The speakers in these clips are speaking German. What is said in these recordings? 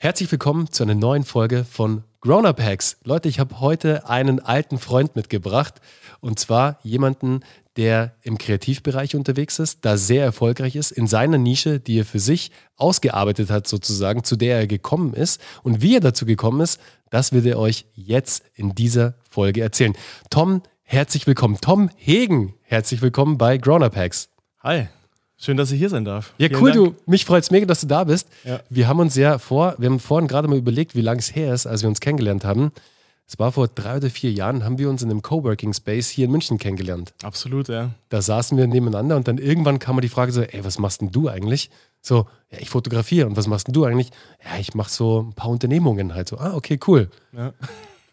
Herzlich willkommen zu einer neuen Folge von Grown Up Hacks. Leute, ich habe heute einen alten Freund mitgebracht und zwar jemanden, der im Kreativbereich unterwegs ist, da sehr erfolgreich ist, in seiner Nische, die er für sich ausgearbeitet hat, sozusagen, zu der er gekommen ist. Und wie er dazu gekommen ist, das wird er euch jetzt in dieser Folge erzählen. Tom, herzlich willkommen. Tom Hegen, herzlich willkommen bei Grown Up Hacks. Hi. Schön, dass ich hier sein darf. Ja, Vielen cool, Dank. du. Mich freut es mega, dass du da bist. Ja. Wir haben uns ja vor, wir haben vorhin gerade mal überlegt, wie lange es her ist, als wir uns kennengelernt haben. Es war vor drei oder vier Jahren, haben wir uns in einem Coworking Space hier in München kennengelernt. Absolut, ja. Da saßen wir nebeneinander und dann irgendwann kam mal die Frage so, ey, was machst denn du eigentlich? So, ja, ich fotografiere. Und was machst denn du eigentlich? Ja, ich mache so ein paar Unternehmungen halt so. Ah, okay, cool. Ja.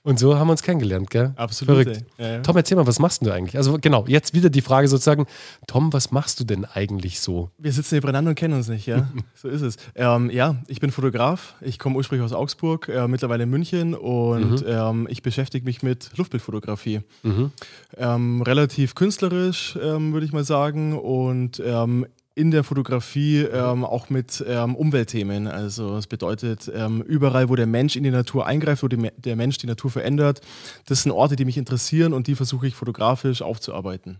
Und so haben wir uns kennengelernt, gell? Absolut. Verrückt. Ja, ja. Tom, erzähl mal, was machst du eigentlich? Also genau, jetzt wieder die Frage sozusagen, Tom, was machst du denn eigentlich so? Wir sitzen nebeneinander und kennen uns nicht, ja? so ist es. Ähm, ja, ich bin Fotograf. Ich komme ursprünglich aus Augsburg, äh, mittlerweile in München und mhm. ähm, ich beschäftige mich mit Luftbildfotografie. Mhm. Ähm, relativ künstlerisch, ähm, würde ich mal sagen. Und ähm, in der Fotografie ähm, auch mit ähm, Umweltthemen. Also es bedeutet, ähm, überall, wo der Mensch in die Natur eingreift, wo die, der Mensch die Natur verändert, das sind Orte, die mich interessieren und die versuche ich fotografisch aufzuarbeiten.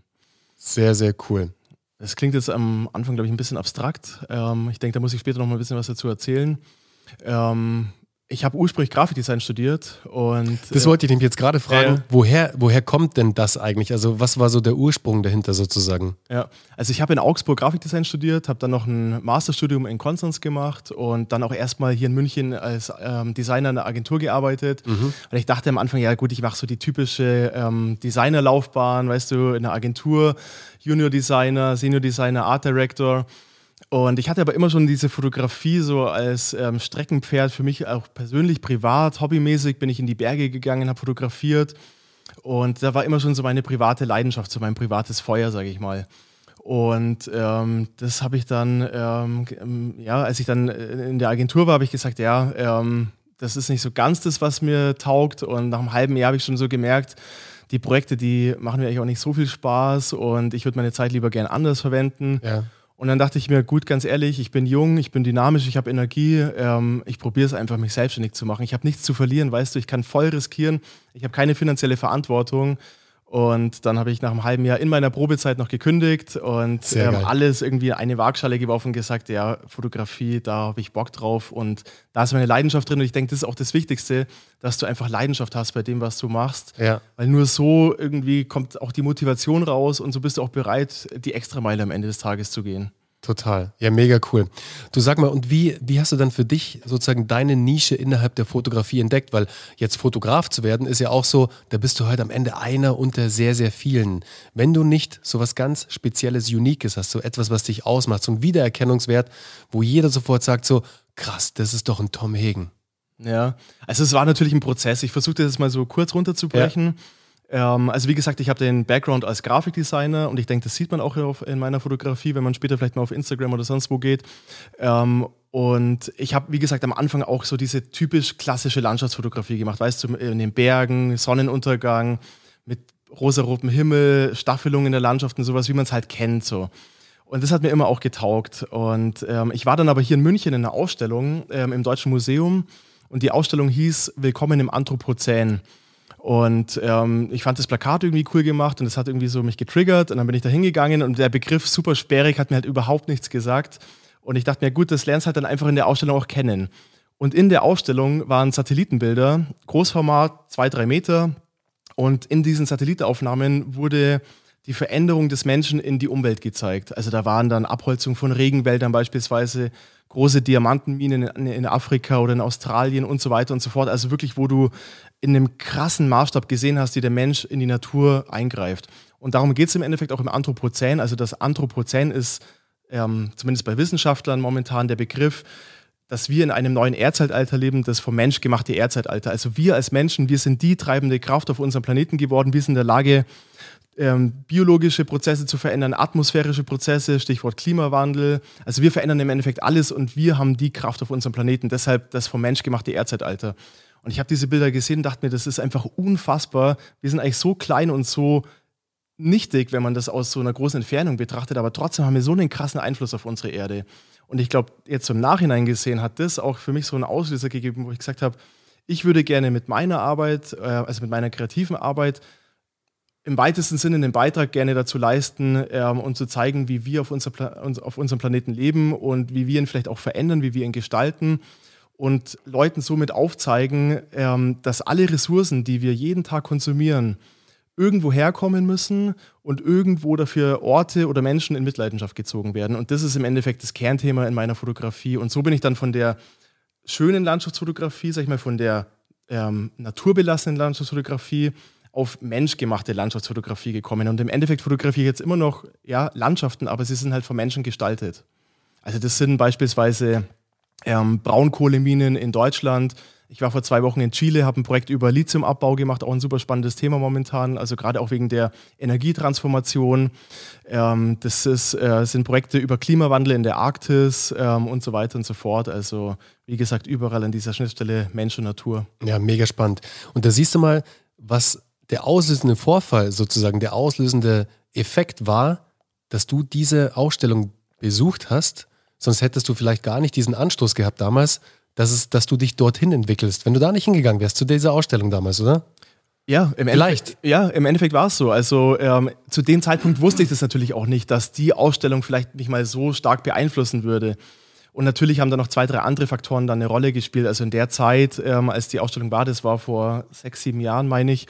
Sehr, sehr cool. Das klingt jetzt am Anfang, glaube ich, ein bisschen abstrakt. Ähm, ich denke, da muss ich später noch mal ein bisschen was dazu erzählen. Ich habe ursprünglich Grafikdesign studiert und. Das äh, wollte ich nämlich jetzt gerade fragen. Äh, woher, woher kommt denn das eigentlich? Also, was war so der Ursprung dahinter sozusagen? Ja, also ich habe in Augsburg Grafikdesign studiert, habe dann noch ein Masterstudium in Konstanz gemacht und dann auch erstmal hier in München als ähm, Designer in einer Agentur gearbeitet. Mhm. Und ich dachte am Anfang, ja gut, ich mache so die typische ähm, Designerlaufbahn, weißt du, in einer Agentur, Junior Designer, Senior Designer, Art Director. Und ich hatte aber immer schon diese Fotografie so als ähm, Streckenpferd für mich auch persönlich, privat, hobbymäßig bin ich in die Berge gegangen, habe fotografiert. Und da war immer schon so meine private Leidenschaft, so mein privates Feuer, sage ich mal. Und ähm, das habe ich dann, ähm, ja, als ich dann in der Agentur war, habe ich gesagt, ja, ähm, das ist nicht so ganz das, was mir taugt. Und nach einem halben Jahr habe ich schon so gemerkt, die Projekte, die machen mir eigentlich auch nicht so viel Spaß und ich würde meine Zeit lieber gern anders verwenden. Ja. Und dann dachte ich mir, gut, ganz ehrlich, ich bin jung, ich bin dynamisch, ich habe Energie, ähm, ich probiere es einfach, mich selbstständig zu machen. Ich habe nichts zu verlieren, weißt du, ich kann voll riskieren, ich habe keine finanzielle Verantwortung. Und dann habe ich nach einem halben Jahr in meiner Probezeit noch gekündigt und ähm, alles irgendwie eine Waagschale geworfen und gesagt, ja, Fotografie, da habe ich Bock drauf und da ist meine Leidenschaft drin und ich denke, das ist auch das Wichtigste, dass du einfach Leidenschaft hast bei dem, was du machst. Ja. Weil nur so irgendwie kommt auch die Motivation raus und so bist du auch bereit, die Extrameile am Ende des Tages zu gehen. Total. Ja, mega cool. Du sag mal, und wie, wie hast du dann für dich sozusagen deine Nische innerhalb der Fotografie entdeckt? Weil jetzt Fotograf zu werden, ist ja auch so, da bist du halt am Ende einer unter sehr, sehr vielen. Wenn du nicht so was ganz Spezielles, Uniques hast, so etwas, was dich ausmacht, so ein Wiedererkennungswert, wo jeder sofort sagt so, krass, das ist doch ein Tom Hegen. Ja, also es war natürlich ein Prozess. Ich versuchte das mal so kurz runterzubrechen. Ja. Ähm, also wie gesagt, ich habe den Background als Grafikdesigner und ich denke, das sieht man auch in meiner Fotografie, wenn man später vielleicht mal auf Instagram oder sonst wo geht. Ähm, und ich habe, wie gesagt, am Anfang auch so diese typisch klassische Landschaftsfotografie gemacht, weißt du, in den Bergen, Sonnenuntergang, mit rosarotem Himmel, Staffelungen in der Landschaft und sowas, wie man es halt kennt. So. Und das hat mir immer auch getaugt. Und ähm, ich war dann aber hier in München in einer Ausstellung ähm, im Deutschen Museum und die Ausstellung hieß Willkommen im Anthropozän. Und ähm, ich fand das Plakat irgendwie cool gemacht und das hat irgendwie so mich getriggert. Und dann bin ich da hingegangen und der Begriff super sperrig hat mir halt überhaupt nichts gesagt. Und ich dachte mir, gut, das lernst halt dann einfach in der Ausstellung auch kennen. Und in der Ausstellung waren Satellitenbilder, Großformat, zwei, drei Meter. Und in diesen Satellitenaufnahmen wurde die Veränderung des Menschen in die Umwelt gezeigt. Also da waren dann Abholzung von Regenwäldern beispielsweise, große Diamantenminen in, in, Afrika oder in Australien und so weiter und so fort. Also wirklich, wo du in einem krassen Maßstab gesehen hast, wie der Mensch in die Natur eingreift. Und darum geht es im Endeffekt auch im Anthropozän. Also das Anthropozän ist ähm, zumindest bei Wissenschaftlern momentan der Begriff, dass wir in einem neuen Erdzeitalter leben, das vom Mensch gemachte Erdzeitalter. Also wir als Menschen, wir sind die treibende Kraft auf unserem Planeten geworden. Wir sind in der Lage, ähm, biologische Prozesse zu verändern, atmosphärische Prozesse, Stichwort Klimawandel. Also wir verändern im Endeffekt alles und wir haben die Kraft auf unserem Planeten. Deshalb das vom Mensch gemachte Erdzeitalter. Und ich habe diese Bilder gesehen und dachte mir, das ist einfach unfassbar. Wir sind eigentlich so klein und so nichtig, wenn man das aus so einer großen Entfernung betrachtet, aber trotzdem haben wir so einen krassen Einfluss auf unsere Erde. Und ich glaube, jetzt im Nachhinein gesehen hat das auch für mich so einen Auslöser gegeben, wo ich gesagt habe, ich würde gerne mit meiner Arbeit, äh, also mit meiner kreativen Arbeit, im weitesten Sinne einen Beitrag gerne dazu leisten ähm, und zu zeigen, wie wir auf, unser auf unserem Planeten leben und wie wir ihn vielleicht auch verändern, wie wir ihn gestalten und Leuten somit aufzeigen, ähm, dass alle Ressourcen, die wir jeden Tag konsumieren, irgendwo herkommen müssen und irgendwo dafür Orte oder Menschen in Mitleidenschaft gezogen werden. Und das ist im Endeffekt das Kernthema in meiner Fotografie. Und so bin ich dann von der schönen Landschaftsfotografie, sag ich mal, von der ähm, naturbelassenen Landschaftsfotografie auf menschgemachte Landschaftsfotografie gekommen. Und im Endeffekt fotografiere ich jetzt immer noch ja, Landschaften, aber sie sind halt von Menschen gestaltet. Also das sind beispielsweise ähm, Braunkohleminen in Deutschland, ich war vor zwei Wochen in Chile, habe ein Projekt über Lithiumabbau gemacht, auch ein super spannendes Thema momentan, also gerade auch wegen der Energietransformation. Ähm, das ist, äh, sind Projekte über Klimawandel in der Arktis ähm, und so weiter und so fort. Also wie gesagt, überall an dieser Schnittstelle Mensch und Natur. Ja, mega spannend. Und da siehst du mal, was der auslösende Vorfall, sozusagen der auslösende Effekt war, dass du diese Ausstellung besucht hast. Sonst hättest du vielleicht gar nicht diesen Anstoß gehabt damals, dass, es, dass du dich dorthin entwickelst. Wenn du da nicht hingegangen wärst, zu dieser Ausstellung damals, oder? Ja, im Vielleicht. Endeffekt, ja, im Endeffekt war es so. Also ähm, zu dem Zeitpunkt wusste ich das natürlich auch nicht, dass die Ausstellung vielleicht mich mal so stark beeinflussen würde. Und natürlich haben da noch zwei, drei andere Faktoren dann eine Rolle gespielt. Also in der Zeit, ähm, als die Ausstellung war, das war vor sechs, sieben Jahren, meine ich,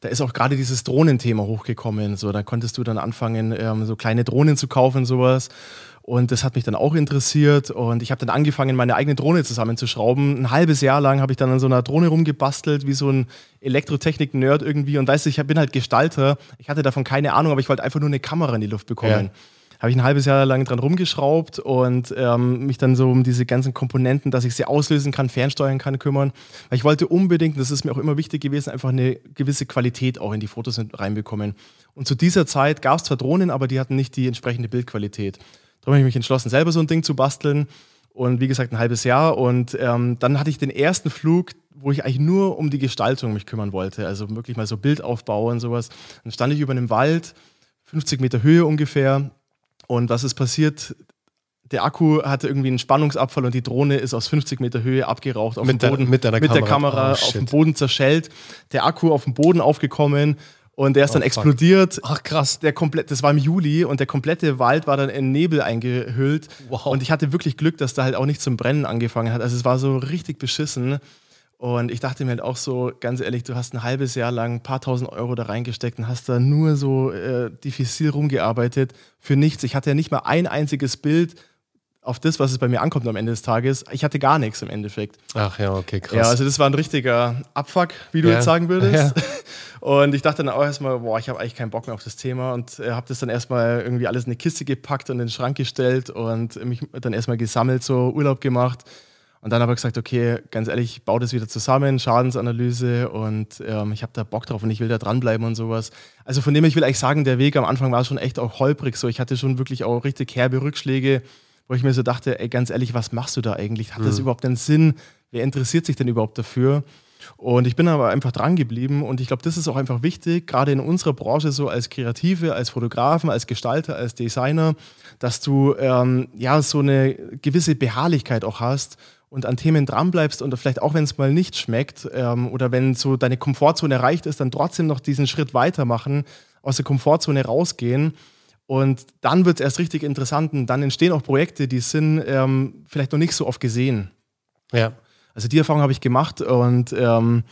da ist auch gerade dieses Drohnenthema hochgekommen. So, da konntest du dann anfangen, ähm, so kleine Drohnen zu kaufen und sowas. Und das hat mich dann auch interessiert. Und ich habe dann angefangen, meine eigene Drohne zusammenzuschrauben. Ein halbes Jahr lang habe ich dann an so einer Drohne rumgebastelt, wie so ein Elektrotechnik-Nerd irgendwie. Und weißt du, ich bin halt Gestalter. Ich hatte davon keine Ahnung, aber ich wollte einfach nur eine Kamera in die Luft bekommen. Ja. Habe ich ein halbes Jahr lang dran rumgeschraubt und ähm, mich dann so um diese ganzen Komponenten, dass ich sie auslösen kann, fernsteuern kann, kümmern. Weil ich wollte unbedingt, das ist mir auch immer wichtig gewesen, einfach eine gewisse Qualität auch in die Fotos reinbekommen. Und zu dieser Zeit gab es zwar Drohnen, aber die hatten nicht die entsprechende Bildqualität. Darum habe ich mich entschlossen, selber so ein Ding zu basteln. Und wie gesagt, ein halbes Jahr. Und ähm, dann hatte ich den ersten Flug, wo ich eigentlich nur um die Gestaltung mich kümmern wollte. Also wirklich mal so Bildaufbau und sowas. Dann stand ich über einem Wald, 50 Meter Höhe ungefähr. Und was ist passiert? Der Akku hatte irgendwie einen Spannungsabfall und die Drohne ist aus 50 Meter Höhe abgeraucht auf mit dem Boden. Der, mit, mit Kamera, der Kamera oh, auf dem Boden zerschellt. Der Akku auf dem Boden aufgekommen und der ist dann oh, explodiert. Ach krass. Der komplett, das war im Juli und der komplette Wald war dann in Nebel eingehüllt. Wow. Und ich hatte wirklich Glück, dass da halt auch nicht zum Brennen angefangen hat. Also es war so richtig beschissen. Und ich dachte mir halt auch so, ganz ehrlich, du hast ein halbes Jahr lang ein paar tausend Euro da reingesteckt und hast da nur so äh, diffizil rumgearbeitet für nichts. Ich hatte ja nicht mal ein einziges Bild auf das, was es bei mir ankommt am Ende des Tages. Ich hatte gar nichts im Endeffekt. Ach ja, okay, krass. Ja, also das war ein richtiger Abfuck, wie du ja. jetzt sagen würdest. Ja. Und ich dachte dann auch erstmal, boah, ich habe eigentlich keinen Bock mehr auf das Thema und äh, habe das dann erstmal irgendwie alles in eine Kiste gepackt und in den Schrank gestellt und mich dann erstmal gesammelt, so Urlaub gemacht. Und dann habe ich gesagt, okay, ganz ehrlich, ich baue das wieder zusammen, Schadensanalyse und ähm, ich habe da Bock drauf und ich will da dranbleiben und sowas. Also von dem ich will eigentlich sagen, der Weg am Anfang war schon echt auch holprig. So, ich hatte schon wirklich auch richtig herbe Rückschläge, wo ich mir so dachte, ey, ganz ehrlich, was machst du da eigentlich? Hat das mhm. überhaupt einen Sinn? Wer interessiert sich denn überhaupt dafür? Und ich bin aber einfach dran geblieben und ich glaube, das ist auch einfach wichtig, gerade in unserer Branche so als Kreative, als Fotografen, als Gestalter, als Designer, dass du ähm, ja so eine gewisse Beharrlichkeit auch hast und an Themen dranbleibst und vielleicht auch, wenn es mal nicht schmeckt ähm, oder wenn so deine Komfortzone erreicht ist, dann trotzdem noch diesen Schritt weitermachen, aus der Komfortzone rausgehen. Und dann wird es erst richtig interessant und dann entstehen auch Projekte, die sind ähm, vielleicht noch nicht so oft gesehen. Ja. Also die Erfahrung habe ich gemacht und ähm,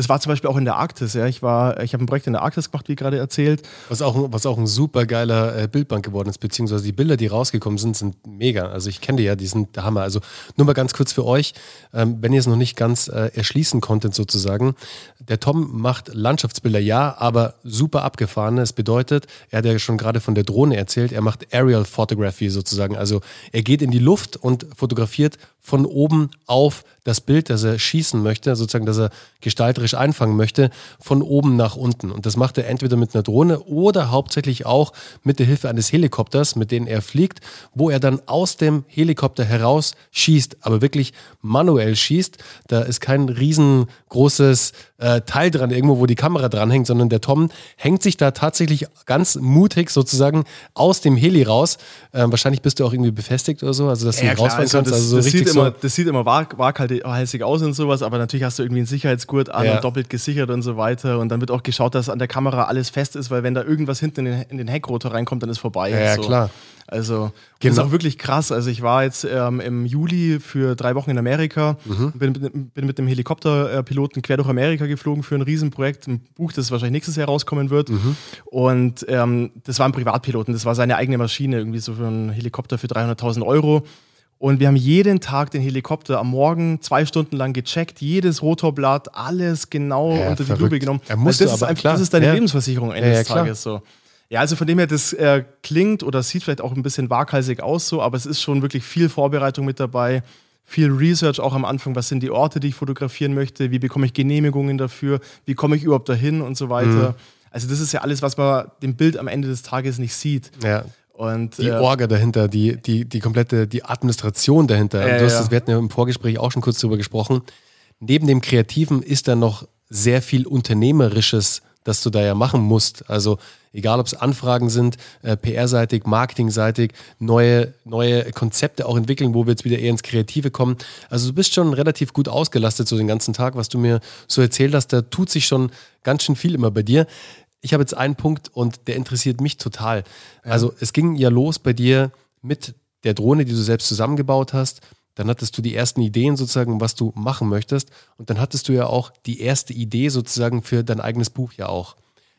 das war zum Beispiel auch in der Arktis. Ja. Ich, ich habe ein Projekt in der Arktis gemacht, wie gerade erzählt. Was auch, was auch ein super geiler äh, Bildbank geworden ist, beziehungsweise die Bilder, die rausgekommen sind, sind mega. Also ich kenne die ja, die sind der Hammer. Also nur mal ganz kurz für euch, ähm, wenn ihr es noch nicht ganz äh, erschließen konntet sozusagen. Der Tom macht Landschaftsbilder, ja, aber super abgefahrene. Es bedeutet, er hat ja schon gerade von der Drohne erzählt, er macht Aerial Photography sozusagen. Also er geht in die Luft und fotografiert von oben auf das Bild, das er schießen möchte, sozusagen, das er gestalterisch einfangen möchte, von oben nach unten. Und das macht er entweder mit einer Drohne oder hauptsächlich auch mit der Hilfe eines Helikopters, mit dem er fliegt, wo er dann aus dem Helikopter heraus schießt, aber wirklich manuell schießt. Da ist kein riesengroßes äh, Teil dran, irgendwo, wo die Kamera dranhängt, sondern der Tom hängt sich da tatsächlich ganz mutig sozusagen aus dem Heli raus. Äh, wahrscheinlich bist du auch irgendwie befestigt oder so, also dass ja, du rausfahren also kannst. Das, also so richtig so immer, das sieht immer waghalsig aus und sowas, aber natürlich hast du irgendwie einen Sicherheitsgurt an Ja. und doppelt gesichert und so weiter. Und dann wird auch geschaut, dass an der Kamera alles fest ist, weil wenn da irgendwas hinten in den, in den Heckrotor reinkommt, dann ist vorbei. Ja, so. klar. Also, das Genau. ist auch wirklich krass. Also, ich war jetzt ähm, im Juli für drei Wochen in Amerika, Mhm. bin, mit- bin mit dem Helikopterpiloten quer durch Amerika geflogen für ein Riesenprojekt, ein Buch, das wahrscheinlich nächstes Jahr rauskommen wird. Mhm. Und ähm, das war ein Privatpiloten, das war seine eigene Maschine, irgendwie so für einen Helikopter für 300.000 Euro. Und wir haben jeden Tag den Helikopter am Morgen zwei Stunden lang gecheckt, jedes Rotorblatt, alles genau Ja, unter die verrückt. Lupe genommen. Ja, musst Weil du das, ist einfach, klar. das ist deine Ja. Lebensversicherung Ende Ja. Tages so. Ja, also von dem her, das äh, klingt oder sieht vielleicht auch ein bisschen waghalsig aus so, aber es ist schon wirklich viel Vorbereitung mit dabei, viel Research auch am Anfang, was sind die Orte, die ich fotografieren möchte, wie bekomme ich Genehmigungen dafür, wie komme ich überhaupt dahin und so weiter. Also das ist ja alles, was man dem Bild am Ende des Tages nicht sieht. Ja, Und die äh, Orga dahinter, die, die, die komplette, die Administration dahinter. Du hast ja. das, wir hatten ja im Vorgespräch auch schon kurz drüber gesprochen. Neben dem Kreativen ist da noch sehr viel Unternehmerisches, das du da ja machen musst. Also egal, ob es Anfragen sind, äh, PR-seitig, Marketing-seitig, neue, neue Konzepte auch entwickeln, wo wir jetzt wieder eher ins Kreative kommen. Also du bist schon relativ gut ausgelastet so den ganzen Tag, was du mir so erzählt hast. Da tut sich schon ganz schön viel immer bei dir. Ich habe jetzt einen Punkt und der interessiert mich total. Also es ging ja los bei dir mit der Drohne, die du selbst zusammengebaut hast. Dann hattest du die ersten Ideen sozusagen, was du machen möchtest. Und dann hattest du ja auch die erste Idee sozusagen für dein eigenes Buch ja auch.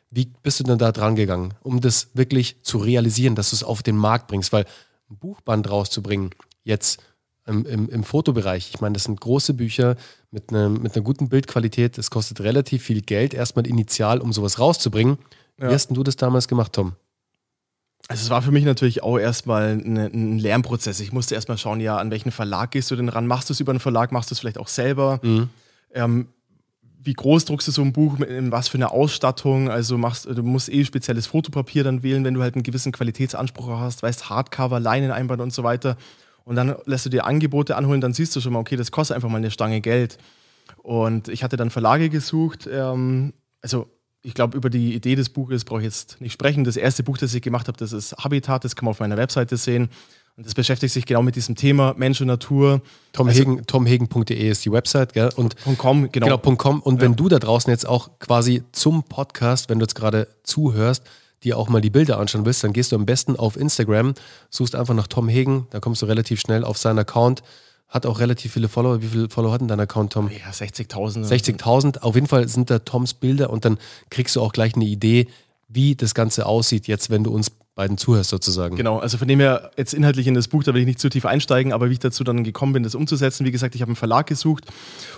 Wie bist du denn da dran gegangen, um das wirklich zu realisieren, dass du es auf den Markt bringst? Weil ein Buchband rauszubringen, jetzt im, im, im Fotobereich, ich meine, das sind große Bücher mit, einem, mit einer guten Bildqualität, das kostet relativ viel Geld, erstmal initial, um sowas rauszubringen. Wie Ja. hast denn du das damals gemacht, Tom? Also es war für mich natürlich auch erstmal ein Lernprozess. Ich musste erstmal schauen, ja, an welchen Verlag gehst du denn ran? Machst du es über einen Verlag? Machst du es vielleicht auch selber? Ähm, wie groß druckst du so ein Buch, mit, in was für eine Ausstattung? Also machst, du musst eh spezielles Fotopapier dann wählen, wenn du halt einen gewissen Qualitätsanspruch hast, weißt, Hardcover, Leineneinband und so weiter. Und dann lässt du dir Angebote anholen, dann siehst du schon mal, okay, das kostet einfach mal eine Stange Geld. Und ich hatte dann Verlage gesucht. Ähm, also ich glaube, über die Idee des Buches brauche ich jetzt nicht sprechen. Das erste Buch, das ich gemacht habe, das ist Habitat, das kann man auf meiner Webseite sehen. Und das beschäftigt sich genau mit diesem Thema Mensch und Natur. Tom Also- tomhegen.de ist die Website, gell? Und .com, genau. Genau, .com. Und wenn du da draußen jetzt auch quasi zum Podcast, wenn du jetzt gerade zuhörst, dir auch mal die Bilder anschauen willst, dann gehst du am besten auf Instagram, suchst einfach nach Tom Hegen, da kommst du relativ schnell auf seinen Account. Hat auch relativ viele Follower. Wie viele Follower hat denn dein Account, Tom? Ja, 60.000. 60.000. Auf jeden Fall sind da Toms Bilder und dann kriegst du auch gleich eine Idee, wie das Ganze aussieht, jetzt, wenn du uns beiden zuhörst, sozusagen. Genau, also von dem her jetzt inhaltlich in das Buch, da will ich nicht zu tief einsteigen, aber wie ich dazu dann gekommen bin, das umzusetzen, wie gesagt, ich habe einen Verlag gesucht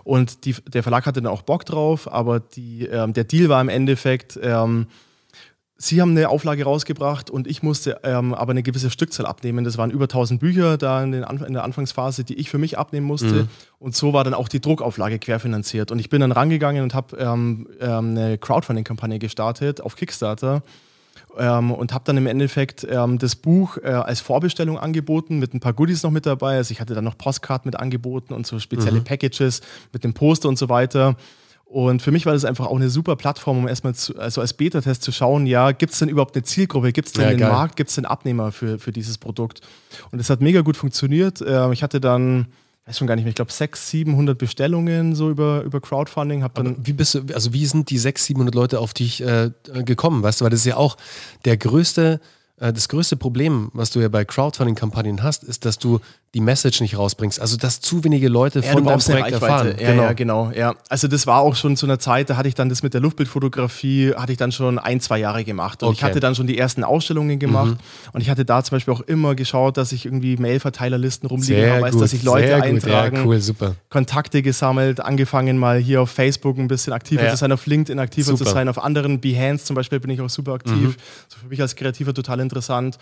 und die, der Verlag hatte dann auch Bock drauf, aber die, ähm, der Deal war im Endeffekt, ähm, sie haben eine Auflage rausgebracht und ich musste ähm, aber eine gewisse Stückzahl abnehmen. Das waren über 1000 Bücher da in, in der Anfangsphase, die ich für mich abnehmen musste. Und so war dann auch die Druckauflage querfinanziert. Und ich bin dann rangegangen und habe ähm, ähm, eine Crowdfunding-Kampagne gestartet auf Kickstarter ähm, und habe dann im Endeffekt ähm, das Buch äh, als Vorbestellung angeboten, mit ein paar Goodies noch mit dabei. Also ich hatte dann noch Postcard mit angeboten und so spezielle Packages mit dem Poster und so weiter. Und für mich war das einfach auch eine super Plattform, um erstmal zu, also als Beta-Test zu schauen, ja, gibt es denn überhaupt eine Zielgruppe, gibt es denn Ja, einen geil. Markt, gibt es denn Abnehmer für, für dieses Produkt? Und es hat mega gut funktioniert. Ähm, ich hatte dann, weiß schon gar nicht mehr, ich glaube 600, 700 Bestellungen so über, über Crowdfunding. Hab dann Wie bist du, also wie sind die 600, 700 Leute auf dich äh, gekommen, weißt du, weil das ist ja auch der größte, äh, das größte Problem, was du ja bei Crowdfunding-Kampagnen hast, ist, dass du die Message nicht rausbringst. Also, dass zu wenige Leute Ja, von deinem Projekt erfahren. Ja, genau. ja, genau. Ja. Also das war auch schon zu einer Zeit, da hatte ich dann das mit der Luftbildfotografie, hatte ich dann schon ein, zwei Jahre gemacht. Und ich Okay. Mhm. hatte dann schon die ersten Ausstellungen gemacht. Und ich hatte da zum Beispiel auch immer geschaut, dass ich irgendwie Mailverteilerlisten rumliegen habe, weiß, dass sich Leute sehr eintragen. Ja, cool, super. Kontakte gesammelt, angefangen mal hier auf Facebook ein bisschen aktiver Ja. zu sein, auf LinkedIn aktiver Super. Mhm. zu sein, auf anderen Behance zum Beispiel bin ich auch super aktiv. So für mich als Kreativer total interessant.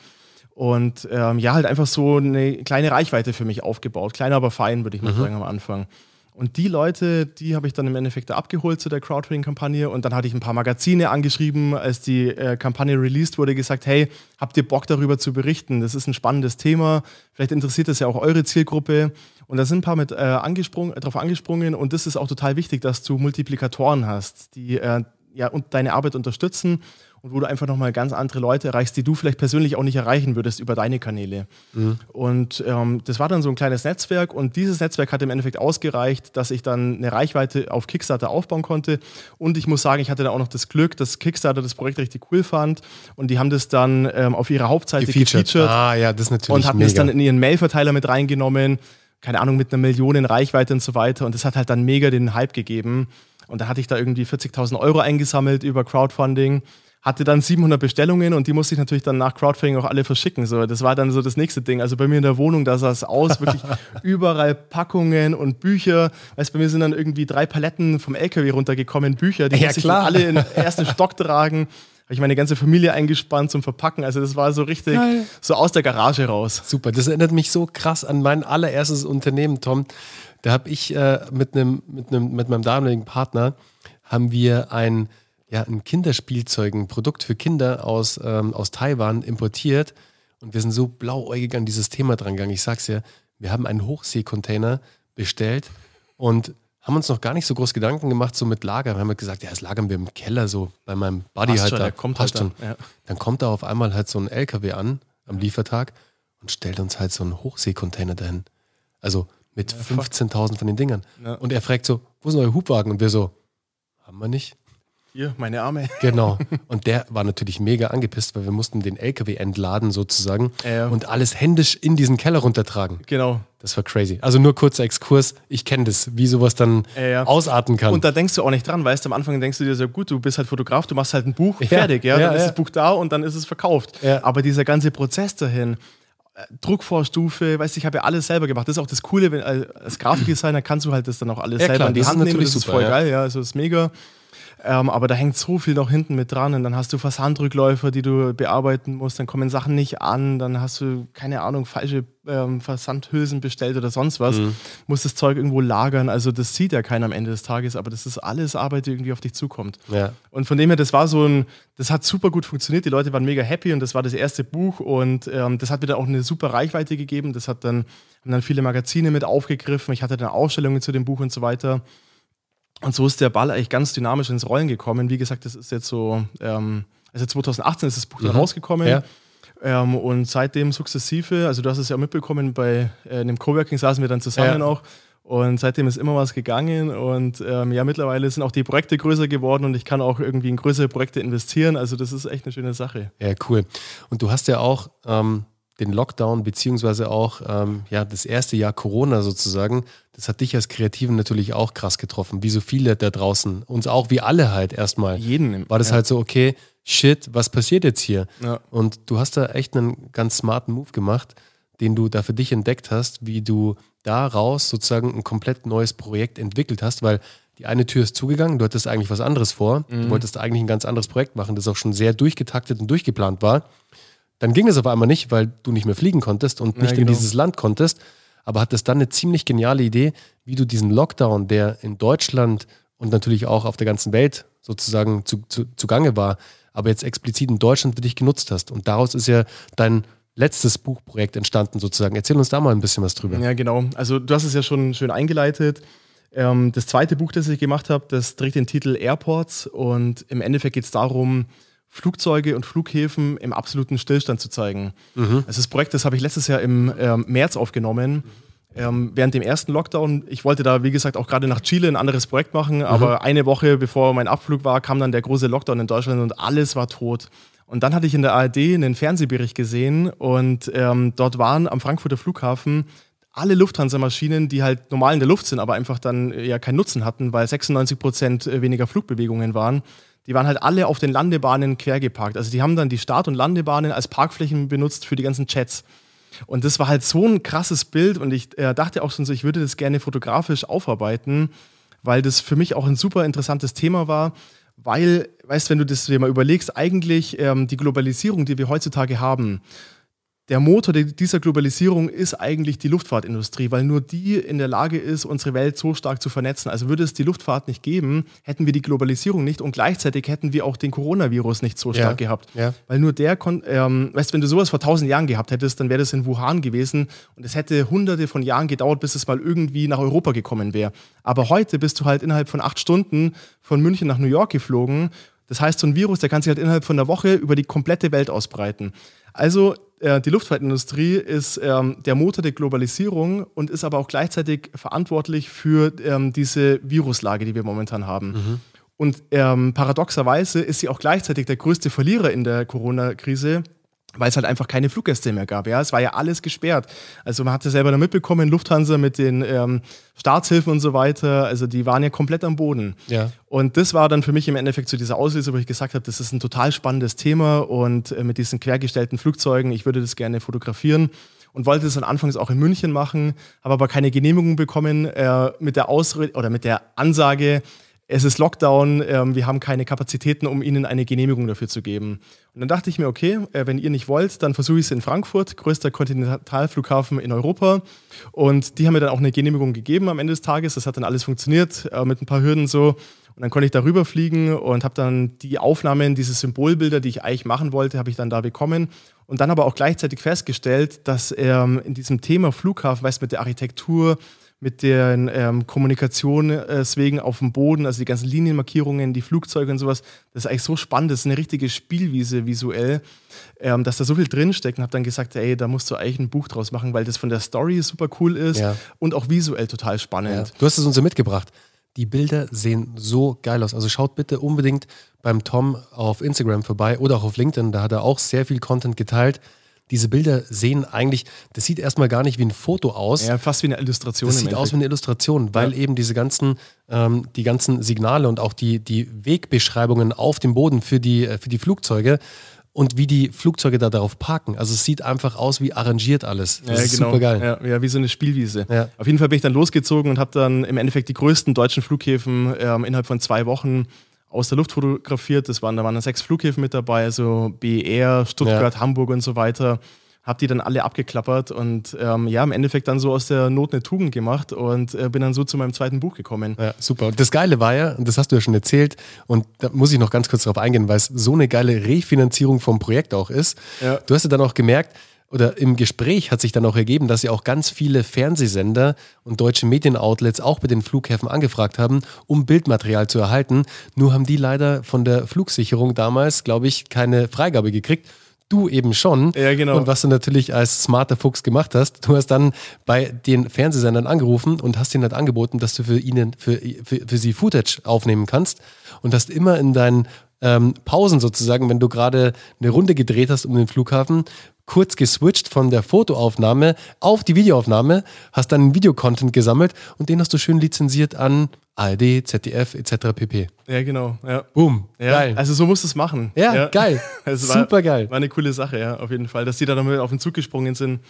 Und ähm, ja, halt einfach so eine kleine Reichweite für mich aufgebaut. Kleiner, aber fein, würde ich mal mhm. sagen am Anfang. Und die Leute, die habe ich dann im Endeffekt da abgeholt zu der Crowdfunding-Kampagne. Und dann hatte ich ein paar Magazine angeschrieben, als die äh, Kampagne released wurde, gesagt, hey, habt ihr Bock darüber zu berichten? Das ist ein spannendes Thema. Vielleicht interessiert das ja auch eure Zielgruppe. Und da sind ein paar mit äh, angesprungen, drauf angesprungen. Und das ist auch total wichtig, dass du Multiplikatoren hast, die äh, ja, und deine Arbeit unterstützen und wo du einfach nochmal ganz andere Leute erreichst, die du vielleicht persönlich auch nicht erreichen würdest über deine Kanäle. Mhm. Und ähm, das war dann so ein kleines Netzwerk und dieses Netzwerk hat im Endeffekt ausgereicht, dass ich dann eine Reichweite auf Kickstarter aufbauen konnte. Und ich muss sagen, ich hatte dann auch noch das Glück, dass Kickstarter das Projekt richtig cool fand und die haben das dann ähm, auf ihrer Hauptseite gefeatured. gefeatured ah, ja, das ist natürlich und hatten mega. das dann in ihren Mailverteiler mit reingenommen. Keine Ahnung, mit einer Million Reichweite und so weiter. Und das hat halt dann mega den Hype gegeben. Und da hatte ich da irgendwie 40.000 Euro eingesammelt über Crowdfunding hatte dann 700 Bestellungen und die musste ich natürlich dann nach Crowdfunding auch alle verschicken. So, das war dann so das nächste Ding. Also bei mir in der Wohnung, da sah es aus, wirklich überall Packungen und Bücher. Weißt, bei mir sind dann irgendwie drei Paletten vom LKW runtergekommen, Bücher, die ja, musste klar. ich alle in den ersten Stock tragen. Habe ich meine ganze Familie eingespannt zum Verpacken. Also das war so richtig Geil. so aus der Garage raus. Super, das erinnert mich so krass an mein allererstes Unternehmen, Tom. Da habe ich äh, mit, einem, mit, einem, mit meinem damaligen Partner haben wir ein ja, ein Kinderspielzeug, ein Produkt für Kinder aus, ähm, aus Taiwan importiert. Und wir sind so blauäugig an dieses Thema dran gegangen. Ich sag's ja, wir haben einen Hochseekontainer bestellt und haben uns noch gar nicht so groß Gedanken gemacht, so mit Lager. Wir haben halt gesagt, ja, das lagern wir im Keller so bei meinem Buddy Passt halt schon, da. Kommt Passt halt schon. Ja. Dann kommt da auf einmal halt so ein LKW an am Liefertag und stellt uns halt so einen Hochseekontainer dahin. Also mit ja, 15.000 von den Dingern. Ja. Und er fragt so, wo sind eure Hubwagen? Und wir so, haben wir nicht. Hier, meine Arme. Genau. Und der war natürlich mega angepisst, weil wir mussten den LKW entladen sozusagen ja. und alles händisch in diesen Keller runtertragen. Genau. Das war crazy. Also nur kurzer Exkurs. Ich kenne das, wie sowas dann ja. ausarten kann. Und da denkst du auch nicht dran, weißt du, am Anfang denkst du dir so, gut, du bist halt Fotograf, du machst halt ein Buch, fertig, ja, dann ist das Buch da und dann ist es verkauft. Aber dieser ganze Prozess dahin, äh, Druckvorstufe, weißt du, ich habe ja alles selber gemacht. Das ist auch das Coole, wenn als Grafikdesigner kannst du halt das dann auch alles selber klar, in die Hand nehmen. Das ist voll geil, ja, also ist mega. Ähm, aber da hängt so viel noch hinten mit dran und dann hast du Versandrückläufer, die du bearbeiten musst, dann kommen Sachen nicht an, dann hast du, keine Ahnung, falsche ähm, Versandhülsen bestellt oder sonst was, mhm. musst das Zeug irgendwo lagern. Also das sieht ja keiner am Ende des Tages, aber das ist alles Arbeit, die irgendwie auf dich zukommt. Ja. Und von dem her, das war so ein, das hat super gut funktioniert, die Leute waren mega happy und das war das erste Buch und ähm, das hat mir dann auch eine super Reichweite gegeben. Das hat dann, haben dann viele Magazine mit aufgegriffen, ich hatte dann Ausstellungen zu dem Buch und so weiter. Und so ist der Ball eigentlich ganz dynamisch ins Rollen gekommen. Wie gesagt, das ist jetzt so, ähm, also 2018 ist das Buch mhm. dann rausgekommen. Ja. Ähm, und seitdem sukzessive, also du hast es ja auch mitbekommen, bei äh, einem Coworking saßen wir dann zusammen ja. auch. Und seitdem ist immer was gegangen und ähm, ja, mittlerweile sind auch die Projekte größer geworden und ich kann auch irgendwie in größere Projekte investieren. Also das ist echt eine schöne Sache. Ja, cool. Und du hast ja auch ähm, den Lockdown beziehungsweise auch ähm, ja, das erste Jahr Corona sozusagen, das hat dich als Kreativen natürlich auch krass getroffen, wie so viele da draußen, uns auch, wie alle halt erstmal. Jeden. War das ja. halt so, okay, shit, was passiert jetzt hier? Ja. Und du hast da echt einen ganz smarten Move gemacht, den du da für dich entdeckt hast, wie du daraus sozusagen ein komplett neues Projekt entwickelt hast, weil die eine Tür ist zugegangen, du hattest eigentlich was anderes vor, mhm. du wolltest eigentlich ein ganz anderes Projekt machen, das auch schon sehr durchgetaktet und durchgeplant war. Dann ging es aber einmal nicht, weil du nicht mehr fliegen konntest und nicht ja, genau. in dieses Land konntest. Aber hattest dann eine ziemlich geniale Idee, wie du diesen Lockdown, der in Deutschland und natürlich auch auf der ganzen Welt sozusagen zu, zu, zugange war, aber jetzt explizit in Deutschland für dich genutzt hast. Und daraus ist ja dein letztes Buchprojekt entstanden sozusagen. Erzähl uns da mal ein bisschen was drüber. Ja, genau. Also du hast es ja schon schön eingeleitet. Ähm, das zweite Buch, das ich gemacht habe, das trägt den Titel Airports und im Endeffekt geht es darum, Flugzeuge und Flughäfen im absoluten Stillstand zu zeigen. Mhm. Also das Projekt, das habe ich letztes Jahr im ähm, März aufgenommen. Ähm, während dem ersten Lockdown, ich wollte da, wie gesagt, auch gerade nach Chile ein anderes Projekt machen, mhm. aber eine Woche bevor mein Abflug war, kam dann der große Lockdown in Deutschland und alles war tot. Und dann hatte ich in der ARD einen Fernsehbericht gesehen und ähm, dort waren am Frankfurter Flughafen alle Lufthansa-Maschinen, die halt normal in der Luft sind, aber einfach dann ja keinen Nutzen hatten, weil 96 Prozent weniger Flugbewegungen waren die waren halt alle auf den Landebahnen quer geparkt. Also die haben dann die Start- und Landebahnen als Parkflächen benutzt für die ganzen Chats. Und das war halt so ein krasses Bild und ich äh, dachte auch schon so, ich würde das gerne fotografisch aufarbeiten, weil das für mich auch ein super interessantes Thema war, weil, weißt du, wenn du das dir mal überlegst, eigentlich ähm, die Globalisierung, die wir heutzutage haben, der Motor dieser Globalisierung ist eigentlich die Luftfahrtindustrie, weil nur die in der Lage ist, unsere Welt so stark zu vernetzen. Also würde es die Luftfahrt nicht geben, hätten wir die Globalisierung nicht und gleichzeitig hätten wir auch den Coronavirus nicht so stark ja, gehabt. Ja. Weil nur der, ähm, weißt wenn du sowas vor tausend Jahren gehabt hättest, dann wäre das in Wuhan gewesen und es hätte hunderte von Jahren gedauert, bis es mal irgendwie nach Europa gekommen wäre. Aber heute bist du halt innerhalb von acht Stunden von München nach New York geflogen. Das heißt, so ein Virus, der kann sich halt innerhalb von einer Woche über die komplette Welt ausbreiten. Also die Luftfahrtindustrie ist ähm, der Motor der Globalisierung und ist aber auch gleichzeitig verantwortlich für ähm, diese Viruslage, die wir momentan haben. Mhm. Und ähm, paradoxerweise ist sie auch gleichzeitig der größte Verlierer in der Corona-Krise, weil es halt einfach keine Fluggäste mehr gab. Ja, es war ja alles gesperrt. Also man hatte selber da mitbekommen, Lufthansa mit den ähm, Staatshilfen und so weiter, also die waren ja komplett am Boden. Ja. Und das war dann für mich im Endeffekt so dieser Auslöser, wo ich gesagt habe, das ist ein total spannendes Thema und äh, mit diesen quergestellten Flugzeugen, ich würde das gerne fotografieren und wollte das dann anfangs auch in München machen, habe aber keine Genehmigung bekommen äh, mit der Ausrede oder mit der Ansage, es ist Lockdown, ähm, wir haben keine Kapazitäten, um Ihnen eine Genehmigung dafür zu geben. Und dann dachte ich mir, okay, äh, wenn ihr nicht wollt, dann versuche ich es in Frankfurt, größter Kontinentalflughafen in Europa. Und die haben mir dann auch eine Genehmigung gegeben am Ende des Tages. Das hat dann alles funktioniert, äh, mit ein paar Hürden so. Und dann konnte ich darüber fliegen und habe dann die Aufnahmen, diese Symbolbilder, die ich eigentlich machen wollte, habe ich dann da bekommen. Und dann aber auch gleichzeitig festgestellt, dass ähm, in diesem Thema Flughafen, weißt mit der Architektur, mit den ähm, Kommunikationswegen auf dem Boden, also die ganzen Linienmarkierungen, die Flugzeuge und sowas. Das ist eigentlich so spannend, das ist eine richtige Spielwiese visuell, ähm, dass da so viel drinsteckt und habe dann gesagt, ey, da musst du eigentlich ein Buch draus machen, weil das von der Story super cool ist ja. und auch visuell total spannend. Ja. Du hast es uns ja mitgebracht. Die Bilder sehen so geil aus. Also schaut bitte unbedingt beim Tom auf Instagram vorbei oder auch auf LinkedIn. Da hat er auch sehr viel Content geteilt diese Bilder sehen eigentlich, das sieht erstmal gar nicht wie ein Foto aus. Ja, fast wie eine Illustration. Das sieht aus wie eine Illustration, weil ja. eben diese ganzen, ähm, die ganzen Signale und auch die, die Wegbeschreibungen auf dem Boden für die, äh, für die Flugzeuge und wie die Flugzeuge da darauf parken. Also es sieht einfach aus wie arrangiert alles. Das ja, ist genau. super geil. Ja, ja, wie so eine Spielwiese. Ja. Auf jeden Fall bin ich dann losgezogen und habe dann im Endeffekt die größten deutschen Flughäfen ähm, innerhalb von zwei Wochen aus der Luft fotografiert. Das waren, da waren sechs Flughäfen mit dabei, also BER, Stuttgart, ja. Hamburg und so weiter. Hab die dann alle abgeklappert und ähm, ja, im Endeffekt dann so aus der Not eine Tugend gemacht und äh, bin dann so zu meinem zweiten Buch gekommen. Ja, super. Und das Geile war ja, und das hast du ja schon erzählt, und da muss ich noch ganz kurz darauf eingehen, weil es so eine geile Refinanzierung vom Projekt auch ist. Ja. Du hast ja dann auch gemerkt, oder im Gespräch hat sich dann auch ergeben, dass ja auch ganz viele Fernsehsender und deutsche Medienoutlets auch bei den Flughäfen angefragt haben, um Bildmaterial zu erhalten. Nur haben die leider von der Flugsicherung damals, glaube ich, keine Freigabe gekriegt. Du eben schon. Ja, genau. Und was du natürlich als smarter Fuchs gemacht hast, du hast dann bei den Fernsehsendern angerufen und hast ihnen halt angeboten, dass du für ihnen, für, für, für sie Footage aufnehmen kannst und hast immer in deinen ähm, Pausen sozusagen, wenn du gerade eine Runde gedreht hast um den Flughafen, kurz geswitcht von der Fotoaufnahme auf die Videoaufnahme, hast dann Videocontent gesammelt und den hast du schön lizenziert an ARD, ZDF etc. pp. Ja, genau. Ja. Boom. Ja, geil. Also so musst du es machen. Ja, ja. geil. Super geil. War eine coole Sache, ja, auf jeden Fall. Dass die da nochmal auf den Zug gesprungen sind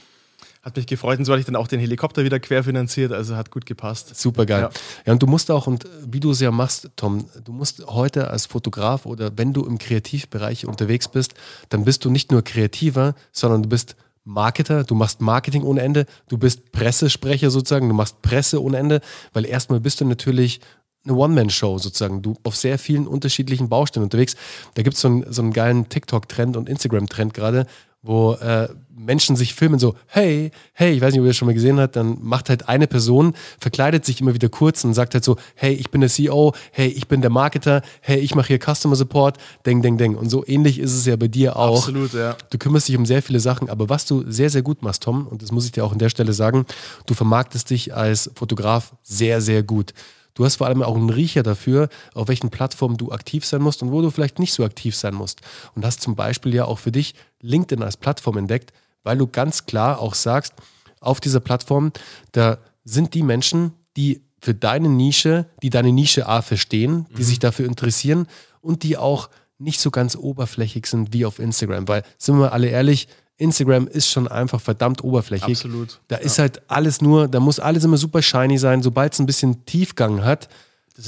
hat mich gefreut und so hatte ich dann auch den Helikopter wieder querfinanziert, also hat gut gepasst. Super geil. Ja. ja, und du musst auch, und wie du es ja machst, Tom, du musst heute als Fotograf oder wenn du im Kreativbereich unterwegs bist, dann bist du nicht nur kreativer, sondern du bist Marketer, du machst Marketing ohne Ende, du bist Pressesprecher sozusagen, du machst Presse ohne Ende, weil erstmal bist du natürlich eine One-Man-Show sozusagen. Du auf sehr vielen unterschiedlichen Baustellen unterwegs. Da gibt so es so einen geilen TikTok-Trend und Instagram-Trend gerade, wo äh, Menschen sich filmen, so, hey, hey, ich weiß nicht, ob ihr das schon mal gesehen habt, dann macht halt eine Person, verkleidet sich immer wieder kurz und sagt halt so, hey, ich bin der CEO, hey, ich bin der Marketer, hey, ich mache hier Customer Support, deng, deng, deng. Und so ähnlich ist es ja bei dir auch. Absolut, ja. Du kümmerst dich um sehr viele Sachen, aber was du sehr, sehr gut machst, Tom, und das muss ich dir auch an der Stelle sagen, du vermarktest dich als Fotograf sehr, sehr gut. Du hast vor allem auch einen Riecher dafür, auf welchen Plattformen du aktiv sein musst und wo du vielleicht nicht so aktiv sein musst. Und hast zum Beispiel ja auch für dich LinkedIn als Plattform entdeckt, weil du ganz klar auch sagst, auf dieser Plattform, da sind die Menschen, die für deine Nische, die deine Nische A verstehen, die mhm. sich dafür interessieren und die auch nicht so ganz oberflächig sind wie auf Instagram. Weil, sind wir mal alle ehrlich, Instagram ist schon einfach verdammt oberflächlich. Absolut. Da ja. ist halt alles nur, da muss alles immer super shiny sein. Sobald es ein bisschen Tiefgang hat,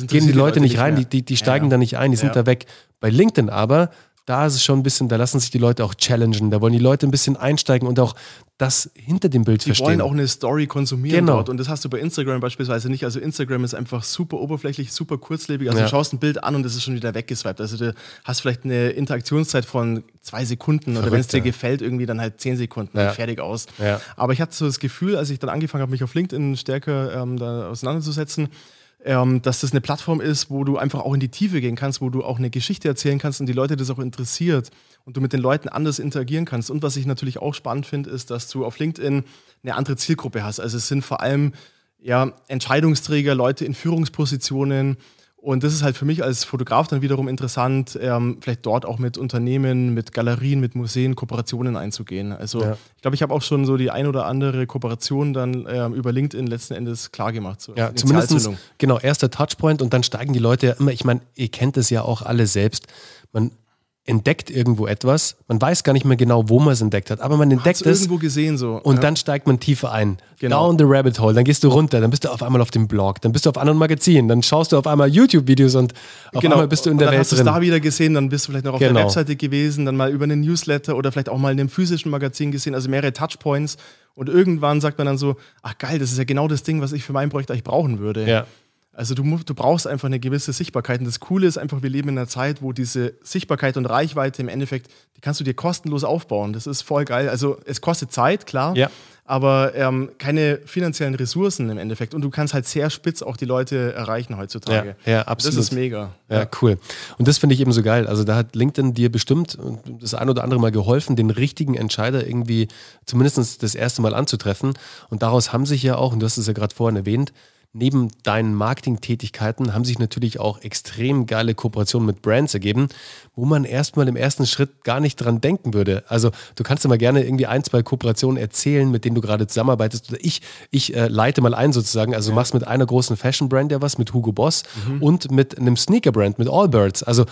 gehen die Leute, nicht rein, nicht die, die, die, steigen ja. da nicht ein, die sind da weg. Bei LinkedIn aber, da ist es schon ein bisschen, da lassen sich die Leute auch challengen, da wollen die Leute ein bisschen einsteigen und auch das hinter dem Bild die verstehen. wollen auch eine Story konsumieren Genau. dort. Und das hast du bei Instagram beispielsweise nicht. Also Instagram ist einfach super oberflächlich, super kurzlebig. Also Ja. du schaust ein Bild an und es ist schon wieder weggeswiped. Also du hast vielleicht eine Interaktionszeit von zwei Sekunden oder wenn es Verrückt, dir ja. gefällt, irgendwie dann halt zehn Sekunden Ja. fertig aus. Aber ich hatte so das Gefühl, als ich dann angefangen habe, mich auf LinkedIn stärker ähm, auseinanderzusetzen, ähm, dass das eine Plattform ist, wo du einfach auch in die Tiefe gehen kannst, wo du auch eine Geschichte erzählen kannst und die Leute das auch interessiert und du mit den Leuten anders interagieren kannst. Und was ich natürlich auch spannend finde, ist, dass du auf LinkedIn eine andere Zielgruppe hast. Also es sind vor allem ja, Entscheidungsträger, Leute in Führungspositionen. Und das ist halt für mich als Fotograf dann wiederum interessant, ähm, vielleicht dort auch mit Unternehmen, mit Galerien, mit Museen Kooperationen einzugehen. Also Ja. ich glaube, ich habe auch schon so die ein oder andere Kooperation dann ähm, über LinkedIn letzten Endes klar gemacht. So Ja, zumindest, genau, erster Touchpoint und dann steigen die Leute ja immer, ich meine, ihr kennt es ja auch alle selbst, man entdeckt irgendwo etwas, man weiß gar nicht mehr genau, wo man es entdeckt hat, aber man Hat's entdeckt es irgendwo gesehen so. und ja. dann steigt man tiefer ein. Genau. Down the rabbit hole, dann gehst du runter, dann bist du auf einmal auf dem Blog, dann bist du auf anderen Magazinen, dann schaust du auf einmal YouTube-Videos und auf einmal bist du in der Genau. und dann Welt hast du es drin. da wieder gesehen, dann bist du vielleicht noch auf Genau. der Webseite gewesen, dann mal über einen Newsletter oder vielleicht auch mal in einem physischen Magazin gesehen, also mehrere Touchpoints. Und irgendwann sagt man dann so, ach geil, das ist ja genau das Ding, was ich für mein Projekt eigentlich brauchen würde. Ja. Also du, du brauchst einfach eine gewisse Sichtbarkeit. Und das Coole ist einfach, wir leben in einer Zeit, wo diese Sichtbarkeit und Reichweite im Endeffekt, die kannst du dir kostenlos aufbauen. Das ist voll geil. Also es kostet Zeit, klar, Ja. aber ähm, keine finanziellen Ressourcen im Endeffekt. Und du kannst halt sehr spitz auch die Leute erreichen heutzutage. Ja, ja, absolut. Das ist mega. Ja, cool. Und das finde ich eben so geil. Also da hat LinkedIn dir bestimmt das ein oder andere Mal geholfen, den richtigen Entscheider irgendwie zumindest das erste Mal anzutreffen. Und daraus haben sich ja auch, und du hast es ja gerade vorhin erwähnt, neben deinen Marketingtätigkeiten haben sich natürlich auch extrem geile Kooperationen mit Brands ergeben, wo man erstmal im ersten Schritt gar nicht dran denken würde. Also du kannst ja mal gerne irgendwie ein, zwei Kooperationen erzählen, mit denen du gerade zusammenarbeitest. Oder ich, ich äh, leite mal ein sozusagen. Also du machst mit einer großen Fashion-Brand ja was, mit Hugo Boss und mit einem Sneaker-Brand, mit Allbirds. Also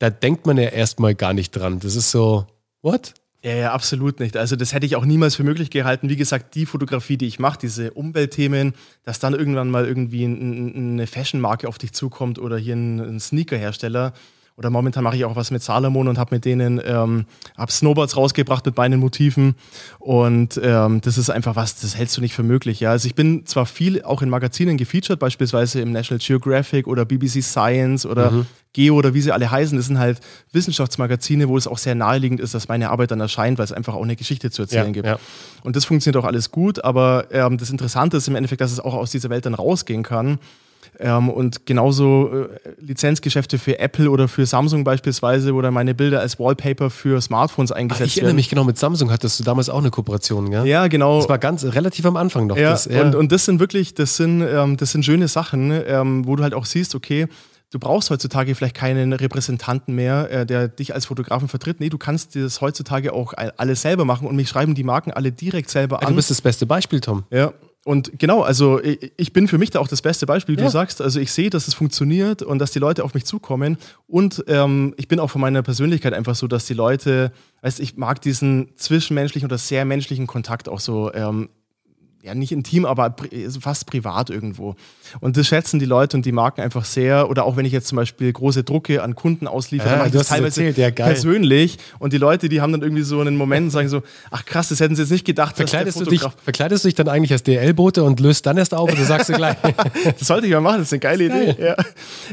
da denkt man ja erstmal gar nicht dran. Das ist so, what? Ja, ja, absolut nicht. Also das hätte ich auch niemals für möglich gehalten. Wie gesagt, die Fotografie, die ich mache, diese Umweltthemen, dass dann irgendwann mal irgendwie ein, ein, eine Fashion-Marke auf dich zukommt oder hier ein Sneaker-Hersteller. Oder momentan mache ich auch was mit Salomon und habe mit denen ähm, hab Snowboards rausgebracht mit meinen Motiven. Und ähm, das ist einfach was, das hältst du nicht für möglich. Ja? Also ich bin zwar viel auch in Magazinen gefeatured, beispielsweise im National Geographic oder BBC Science oder Geo oder wie sie alle heißen. Das sind halt Wissenschaftsmagazine, wo es auch sehr naheliegend ist, dass meine Arbeit dann erscheint, weil es einfach auch eine Geschichte zu erzählen Ja, gibt. ja. Und das funktioniert auch alles gut, aber ähm, das Interessante ist im Endeffekt, dass es auch aus dieser Welt dann rausgehen kann. Ähm, und genauso äh, Lizenzgeschäfte für Apple oder für Samsung beispielsweise, wo dann meine Bilder als Wallpaper für Smartphones eingesetzt ich erinnere werden. mich genau, mit Samsung hattest du damals auch eine Kooperation, gell? Ja, genau. Das war ganz relativ am Anfang noch. Ja, das, Und, und das sind wirklich, das sind, ähm, das sind schöne Sachen, ähm, wo du halt auch siehst, okay, du brauchst heutzutage vielleicht keinen Repräsentanten mehr, äh, der dich als Fotografen vertritt. Nee, du kannst das heutzutage auch all- alles selber machen und mich schreiben die Marken alle direkt selber du an. bist das beste Beispiel, Tom. Ja. Und genau, also ich, bin für mich da auch das beste Beispiel, wie Ja. du sagst. Also ich sehe, dass es funktioniert und dass die Leute auf mich zukommen. Und ähm, ich bin auch von meiner Persönlichkeit einfach so, dass die Leute, weißt ich mag diesen zwischenmenschlichen oder sehr menschlichen Kontakt auch so, ähm, ja nicht intim, aber pri fast privat irgendwo. Und das schätzen die Leute und die Marken einfach sehr. Oder auch wenn ich jetzt zum Beispiel große Drucke an Kunden ausliefere, Ja, dann mache ich das teilweise erzählt, ja, geil. persönlich. Und die Leute, die haben dann irgendwie so einen Moment und sagen so, ach krass, das hätten sie jetzt nicht gedacht. Verkleidest du, dich, verkleidest du dich dann eigentlich als DL-Bote und löst dann erst auf oder sagst du gleich? Das sollte ich mal machen, das ist eine geile ist Idee. Ja.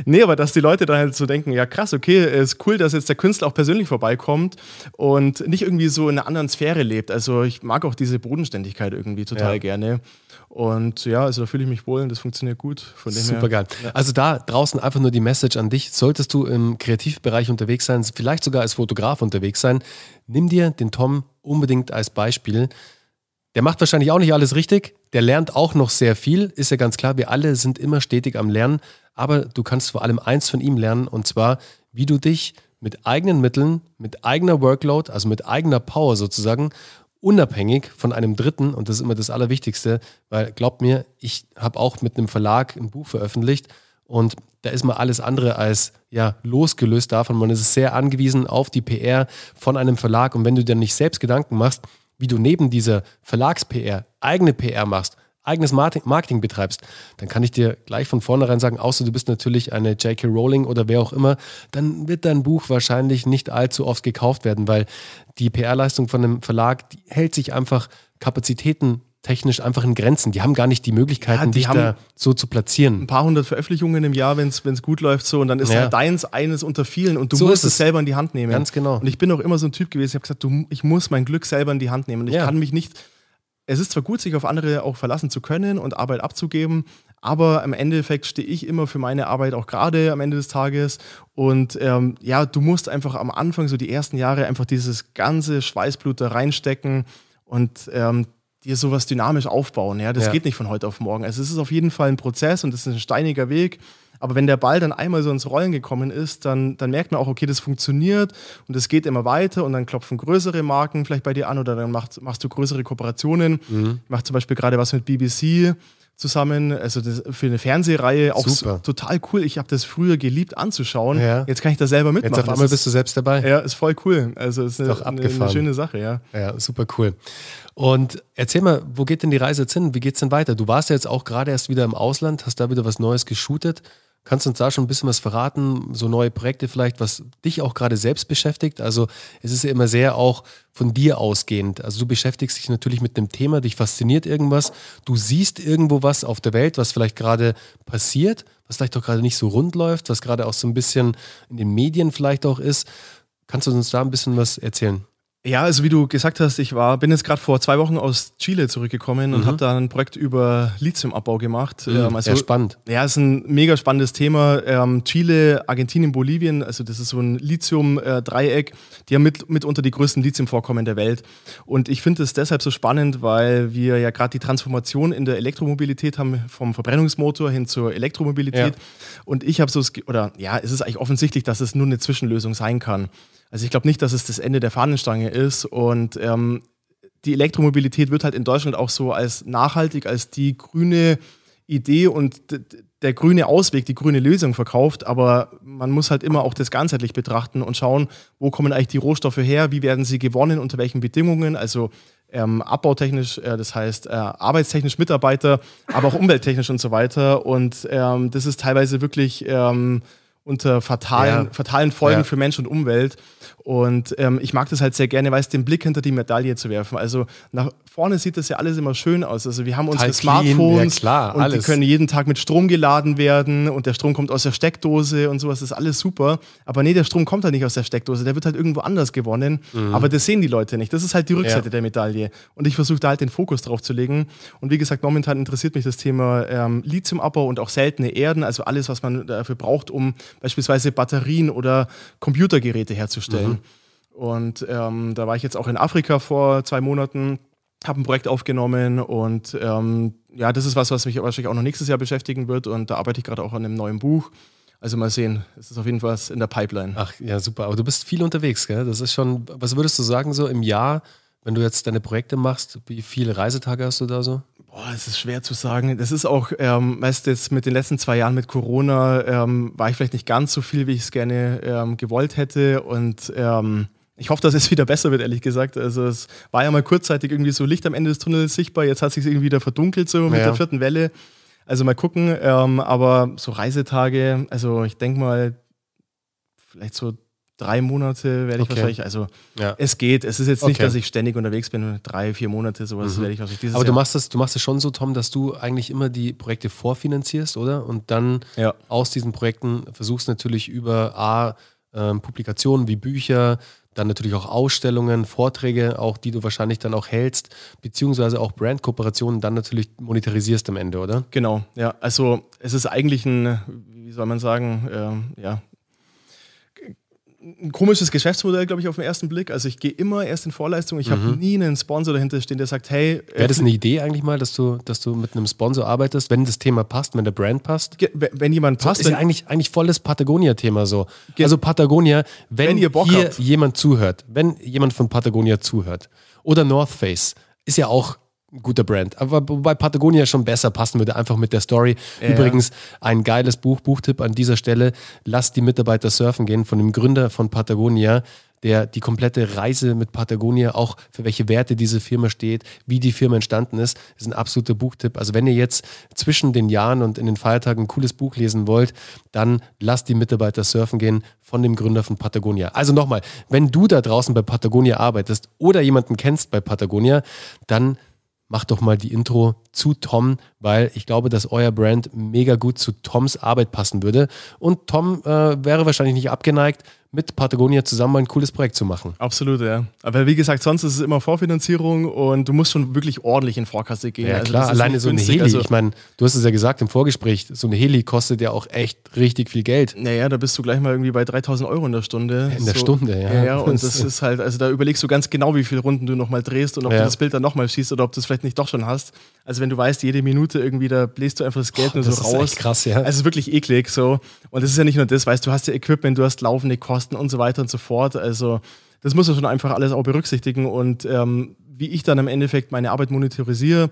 Nee, aber dass die Leute dann halt so denken, ja krass, okay, ist cool, dass jetzt der Künstler auch persönlich vorbeikommt und nicht irgendwie so in einer anderen Sphäre lebt. Also ich mag auch diese Bodenständigkeit irgendwie total Ja. gerne. Und ja, also da fühle ich mich wohl und das funktioniert gut. Super geil. Also da draußen einfach nur die Message an dich. Solltest du im Kreativbereich unterwegs sein, vielleicht sogar als Fotograf unterwegs sein, nimm dir den Tom unbedingt als Beispiel. Der macht wahrscheinlich auch nicht alles richtig. Der lernt auch noch sehr viel. Ist ja ganz klar, wir alle sind immer stetig am Lernen. Aber du kannst vor allem eins von ihm lernen und zwar, wie du dich mit eigenen Mitteln, mit eigener Workload, also mit eigener Power sozusagen, unabhängig von einem Dritten, und das ist immer das Allerwichtigste, weil glaubt mir, ich habe auch mit einem Verlag ein Buch veröffentlicht und da ist man alles andere als ja, losgelöst davon. Man ist sehr angewiesen auf die PR von einem Verlag und wenn du dir nicht selbst Gedanken machst, wie du neben dieser Verlags-PR eigene PR machst, eigenes Marketing betreibst, dann kann ich dir gleich von vornherein sagen, außer du bist natürlich eine J.K. Rowling oder wer auch immer, dann wird dein Buch wahrscheinlich nicht allzu oft gekauft werden, weil die PR-Leistung von einem Verlag die hält sich einfach Kapazitäten technisch einfach in Grenzen. Die haben gar nicht die Möglichkeiten, ja, die dich da so zu platzieren. Ein paar hundert Veröffentlichungen im Jahr, wenn es gut läuft, so und dann ist ja. halt deins eines unter vielen und du so musst es selber in die Hand nehmen. Ganz genau. Und ich bin auch immer so ein Typ gewesen, ich habe gesagt, du, ich muss mein Glück selber in die Hand nehmen. Ich ja. kann mich nicht es ist zwar gut, sich auf andere auch verlassen zu können und Arbeit abzugeben, aber im Endeffekt stehe ich immer für meine Arbeit auch gerade am Ende des Tages. Und ähm, ja, du musst einfach am Anfang, so die ersten Jahre, einfach dieses ganze Schweißblut da reinstecken und ähm, dir sowas dynamisch aufbauen. Ja, das ja. geht nicht von heute auf morgen. Also es ist auf jeden Fall ein Prozess und es ist ein steiniger Weg. Aber wenn der Ball dann einmal so ins Rollen gekommen ist, dann, dann merkt man auch, okay, das funktioniert und es geht immer weiter und dann klopfen größere Marken vielleicht bei dir an oder dann machst, machst du größere Kooperationen. Mhm. Ich mache zum Beispiel gerade was mit BBC zusammen, also für eine Fernsehreihe auch so, total cool. Ich habe das früher geliebt anzuschauen. Ja. Jetzt kann ich da selber mitmachen. Jetzt auf einmal bist du selbst dabei. Ja, ist voll cool. Also ist, ist eine, eine, eine, schöne Sache, ja. Ja, super cool. Und erzähl mal, wo geht denn die Reise jetzt hin? Wie geht es denn weiter? Du warst ja jetzt auch gerade erst wieder im Ausland, hast da wieder was Neues geshootet. Kannst du uns da schon ein bisschen was verraten? So neue Projekte vielleicht, was dich auch gerade selbst beschäftigt? Also es ist ja immer sehr auch von dir ausgehend. Also du beschäftigst dich natürlich mit einem Thema, dich fasziniert irgendwas. Du siehst irgendwo was auf der Welt, was vielleicht gerade passiert, was vielleicht auch gerade nicht so rund läuft, was gerade auch so ein bisschen in den Medien vielleicht auch ist. Kannst du uns da ein bisschen was erzählen? Ja, also wie du gesagt hast, ich war, bin jetzt gerade vor zwei Wochen aus Chile zurückgekommen mhm. und habe da ein Projekt über Lithiumabbau gemacht. Mhm, ähm, also, sehr spannend. Ja, ist ein mega spannendes Thema. Ähm, Chile, Argentinien, Bolivien, also das ist so ein Lithium-Dreieck. Die haben mit, mitunter die größten Lithiumvorkommen der Welt. Und ich finde es deshalb so spannend, weil wir ja gerade die Transformation in der Elektromobilität haben, vom Verbrennungsmotor hin zur Elektromobilität. Ja. Und ich habe so, oder ja, es ist eigentlich offensichtlich, dass es nur eine Zwischenlösung sein kann. Also ich glaube nicht, dass es das Ende der Fahnenstange ist. Und ähm, die Elektromobilität wird halt in Deutschland auch so als nachhaltig, als die grüne Idee und der grüne Ausweg, die grüne Lösung verkauft. Aber man muss halt immer auch das ganzheitlich betrachten und schauen, wo kommen eigentlich die Rohstoffe her, wie werden sie gewonnen, unter welchen Bedingungen. Also ähm, abbautechnisch, äh, das heißt äh, arbeitstechnisch Mitarbeiter, aber auch umwelttechnisch und so weiter. Und ähm, das ist teilweise wirklich ähm, unter fatalen, ja. fatalen Folgen ja. für Mensch und Umwelt. Und ähm, ich mag das halt sehr gerne, weil es den Blick hinter die Medaille zu werfen. Also nach vorne sieht das ja alles immer schön aus. Also wir haben unsere Total Smartphones ja, klar, und alles. die können jeden Tag mit Strom geladen werden und der Strom kommt aus der Steckdose und sowas. Das ist alles super. Aber nee, der Strom kommt halt nicht aus der Steckdose. Der wird halt irgendwo anders gewonnen. Mhm. Aber das sehen die Leute nicht. Das ist halt die Rückseite ja. der Medaille. Und ich versuche da halt den Fokus drauf zu legen. Und wie gesagt, momentan interessiert mich das Thema ähm, Lithiumabbau und auch seltene Erden. Also alles, was man dafür braucht, um beispielsweise Batterien oder Computergeräte herzustellen. Mhm. Und ähm, da war ich jetzt auch in Afrika vor zwei Monaten, habe ein Projekt aufgenommen und ähm, ja, das ist was, was mich wahrscheinlich auch noch nächstes Jahr beschäftigen wird und da arbeite ich gerade auch an einem neuen Buch. Also mal sehen, es ist auf jeden Fall in der Pipeline. Ach ja, super. Aber du bist viel unterwegs, gell? Das ist schon, was würdest du sagen, so im Jahr, wenn du jetzt deine Projekte machst, wie viele Reisetage hast du da so? Boah, es ist schwer zu sagen. Das ist auch, ähm, weißt du, jetzt mit den letzten zwei Jahren mit Corona ähm, war ich vielleicht nicht ganz so viel, wie ich es gerne ähm, gewollt hätte. Und ähm, ich hoffe, dass es wieder besser wird, ehrlich gesagt. Also es war ja mal kurzzeitig irgendwie so Licht am Ende des Tunnels sichtbar. Jetzt hat es sich irgendwie wieder verdunkelt so mit ja. der vierten Welle. Also mal gucken. Ähm, aber so Reisetage, also ich denke mal, vielleicht so drei Monate werde ich okay. wahrscheinlich, also ja. es geht. Es ist jetzt nicht, okay. dass ich ständig unterwegs bin, drei, vier Monate, sowas mhm. werde ich wahrscheinlich dieses Aber du machst das, du machst es schon so, Tom, dass du eigentlich immer die Projekte vorfinanzierst, oder? Und dann ja. aus diesen Projekten versuchst natürlich über A, ähm, Publikationen wie Bücher, dann natürlich auch Ausstellungen, Vorträge, auch die du wahrscheinlich dann auch hältst, beziehungsweise auch Brandkooperationen dann natürlich monetarisierst am Ende, oder? Genau, ja. Also es ist eigentlich ein, wie soll man sagen, äh, ja, ein komisches Geschäftsmodell, glaube ich, auf den ersten Blick. Also ich gehe immer erst in Vorleistung. Ich mhm. habe nie einen Sponsor dahinter stehen, der sagt, hey. Wäre das eine Idee eigentlich mal, dass du, dass du mit einem Sponsor arbeitest, wenn das Thema passt, wenn der Brand passt? Wenn jemand passt. Das ist ja eigentlich, eigentlich volles Patagonia-Thema so. Also Patagonia, wenn, wenn hier habt. jemand zuhört, wenn jemand von Patagonia zuhört oder North Face, ist ja auch guter Brand. Aber wobei Patagonia schon besser passen würde, einfach mit der Story. Ja. Übrigens, ein geiles Buch, Buchtipp an dieser Stelle. Lasst die Mitarbeiter surfen gehen von dem Gründer von Patagonia der die komplette Reise mit Patagonia, auch für welche Werte diese Firma steht, wie die Firma entstanden ist, ist ein absoluter Buchtipp. Also wenn ihr jetzt zwischen den Jahren und in den Feiertagen ein cooles Buch lesen wollt, dann lasst die Mitarbeiter surfen gehen von dem Gründer von Patagonia. Also nochmal, wenn du da draußen bei Patagonia arbeitest oder jemanden kennst bei Patagonia, dann mach doch mal die Intro zu Tom, weil ich glaube, dass euer Brand mega gut zu Toms Arbeit passen würde. Und Tom äh, wäre wahrscheinlich nicht abgeneigt, mit Patagonia zusammen ein cooles Projekt zu machen. Absolut, ja. Aber wie gesagt, sonst ist es immer Vorfinanzierung und du musst schon wirklich ordentlich in Vorkasse gehen. Ja, also klar, alleine so eine Heli. Also ich meine, du hast es ja gesagt im Vorgespräch, so eine Heli kostet ja auch echt richtig viel Geld. Naja, da bist du gleich mal irgendwie bei 3000 Euro in der Stunde. In der so, Stunde, ja. Ja, ja und das ist halt, also da überlegst du ganz genau, wie viele Runden du nochmal drehst und ob ja. du das Bild dann nochmal schießt oder ob du es vielleicht nicht doch schon hast. Also wenn du weißt, jede Minute irgendwie, da bläst du einfach das Geld oh, nur so raus. Das ist krass, ja. Also es ist wirklich eklig so. Und das ist ja nicht nur das, weißt du, hast ja Equipment, du hast laufende Kosten und so weiter und so fort. Also das muss man schon einfach alles auch berücksichtigen. Und ähm, wie ich dann im Endeffekt meine Arbeit monetarisiere,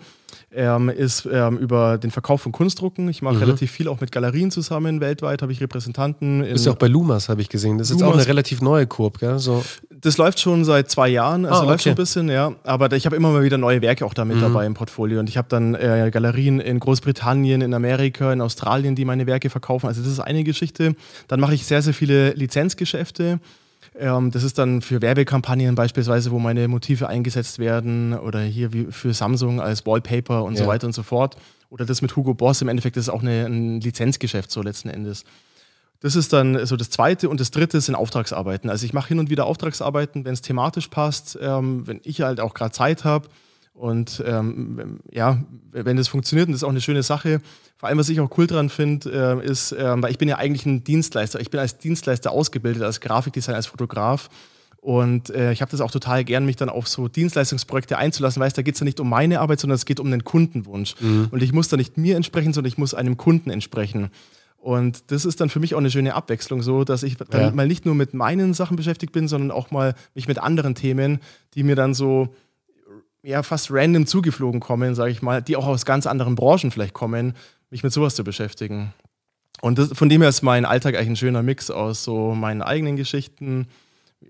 ähm, ist ähm, über den Verkauf von Kunstdrucken. Ich mache mhm. relativ viel auch mit Galerien zusammen. Weltweit habe ich Repräsentanten. Du bist ja auch bei Lumas, habe ich gesehen. Das ist Lumas. jetzt auch eine relativ neue Kurb, gell? So. Das läuft schon seit zwei Jahren, also ah, okay. läuft schon ein bisschen, ja. Aber ich habe immer mal wieder neue Werke auch damit mhm. dabei im Portfolio. Und ich habe dann äh, Galerien in Großbritannien, in Amerika, in Australien, die meine Werke verkaufen. Also das ist eine Geschichte. Dann mache ich sehr, sehr viele Lizenzgeschäfte. Ähm, das ist dann für Werbekampagnen beispielsweise, wo meine Motive eingesetzt werden oder hier wie für Samsung als Wallpaper und ja. so weiter und so fort. Oder das mit Hugo Boss, im Endeffekt ist es auch eine, ein Lizenzgeschäft so letzten Endes. Das ist dann so das Zweite und das Dritte sind Auftragsarbeiten. Also ich mache hin und wieder Auftragsarbeiten, wenn es thematisch passt, ähm, wenn ich halt auch gerade Zeit habe und ähm, ja, wenn das funktioniert, und das ist auch eine schöne Sache, vor allem, was ich auch cool dran finde, äh, ist, äh, weil ich bin ja eigentlich ein Dienstleister. Ich bin als Dienstleister ausgebildet, als Grafikdesigner, als Fotograf. Und äh, ich habe das auch total gern, mich dann auf so Dienstleistungsprojekte einzulassen, weil da geht es ja nicht um meine Arbeit, sondern es geht um den Kundenwunsch. Mhm. Und ich muss da nicht mir entsprechen, sondern ich muss einem Kunden entsprechen. Und das ist dann für mich auch eine schöne Abwechslung, so dass ich dann ja. mal nicht nur mit meinen Sachen beschäftigt bin, sondern auch mal mich mit anderen Themen, die mir dann so ja fast random zugeflogen kommen, sage ich mal, die auch aus ganz anderen Branchen vielleicht kommen, mich mit sowas zu beschäftigen. Und das, von dem her ist mein Alltag eigentlich ein schöner Mix aus so meinen eigenen Geschichten,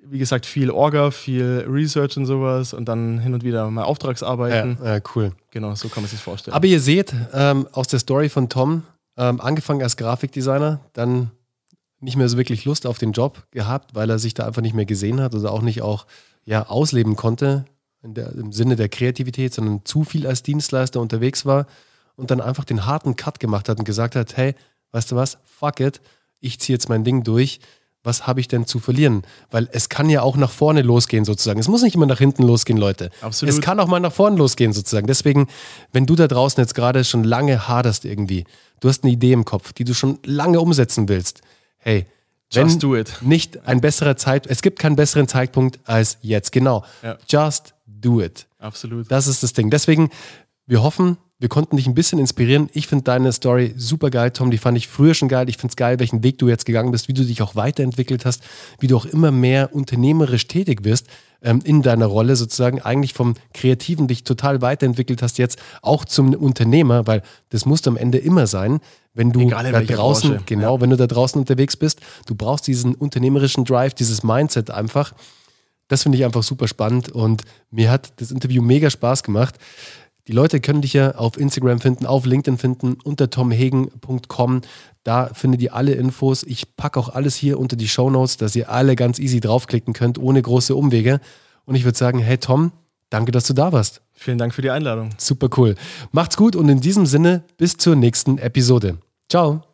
wie gesagt, viel Orga, viel Research und sowas und dann hin und wieder mal Auftragsarbeiten. Ja, ja cool. Genau, so kann man sich vorstellen. Aber ihr seht ähm, aus der Story von Tom, ähm, angefangen als Grafikdesigner, dann nicht mehr so wirklich Lust auf den Job gehabt, weil er sich da einfach nicht mehr gesehen hat oder auch nicht auch ja, ausleben konnte der, im Sinne der Kreativität, sondern zu viel als Dienstleister unterwegs war und dann einfach den harten Cut gemacht hat und gesagt hat, hey, weißt du was, fuck it, ich ziehe jetzt mein Ding durch, was habe ich denn zu verlieren? Weil es kann ja auch nach vorne losgehen sozusagen. Es muss nicht immer nach hinten losgehen, Leute. Absolut. Es kann auch mal nach vorne losgehen sozusagen. Deswegen, wenn du da draußen jetzt gerade schon lange haderst irgendwie, du hast eine Idee im Kopf, die du schon lange umsetzen willst, hey, Just do it. Nicht ein besserer Zeit, es gibt keinen besseren Zeitpunkt als jetzt. Genau. Ja. Just do it. Absolut. Das ist das Ding. Deswegen, wir hoffen, wir konnten dich ein bisschen inspirieren. Ich finde deine Story super geil, Tom. Die fand ich früher schon geil. Ich finde es geil, welchen Weg du jetzt gegangen bist, wie du dich auch weiterentwickelt hast, wie du auch immer mehr unternehmerisch tätig wirst ähm, in deiner Rolle sozusagen. Eigentlich vom Kreativen dich total weiterentwickelt hast, jetzt auch zum Unternehmer, weil das muss am Ende immer sein. Wenn du da draußen, Branche. genau, ja. wenn du da draußen unterwegs bist, du brauchst diesen unternehmerischen Drive, dieses Mindset einfach. Das finde ich einfach super spannend und mir hat das Interview mega Spaß gemacht. Die Leute können dich ja auf Instagram finden, auf LinkedIn finden, unter tomhegen.com. Da findet ihr alle Infos. Ich packe auch alles hier unter die Show Notes, dass ihr alle ganz easy draufklicken könnt, ohne große Umwege. Und ich würde sagen, hey Tom, danke, dass du da warst. Vielen Dank für die Einladung. Super cool. Macht's gut und in diesem Sinne bis zur nächsten Episode. Ciao.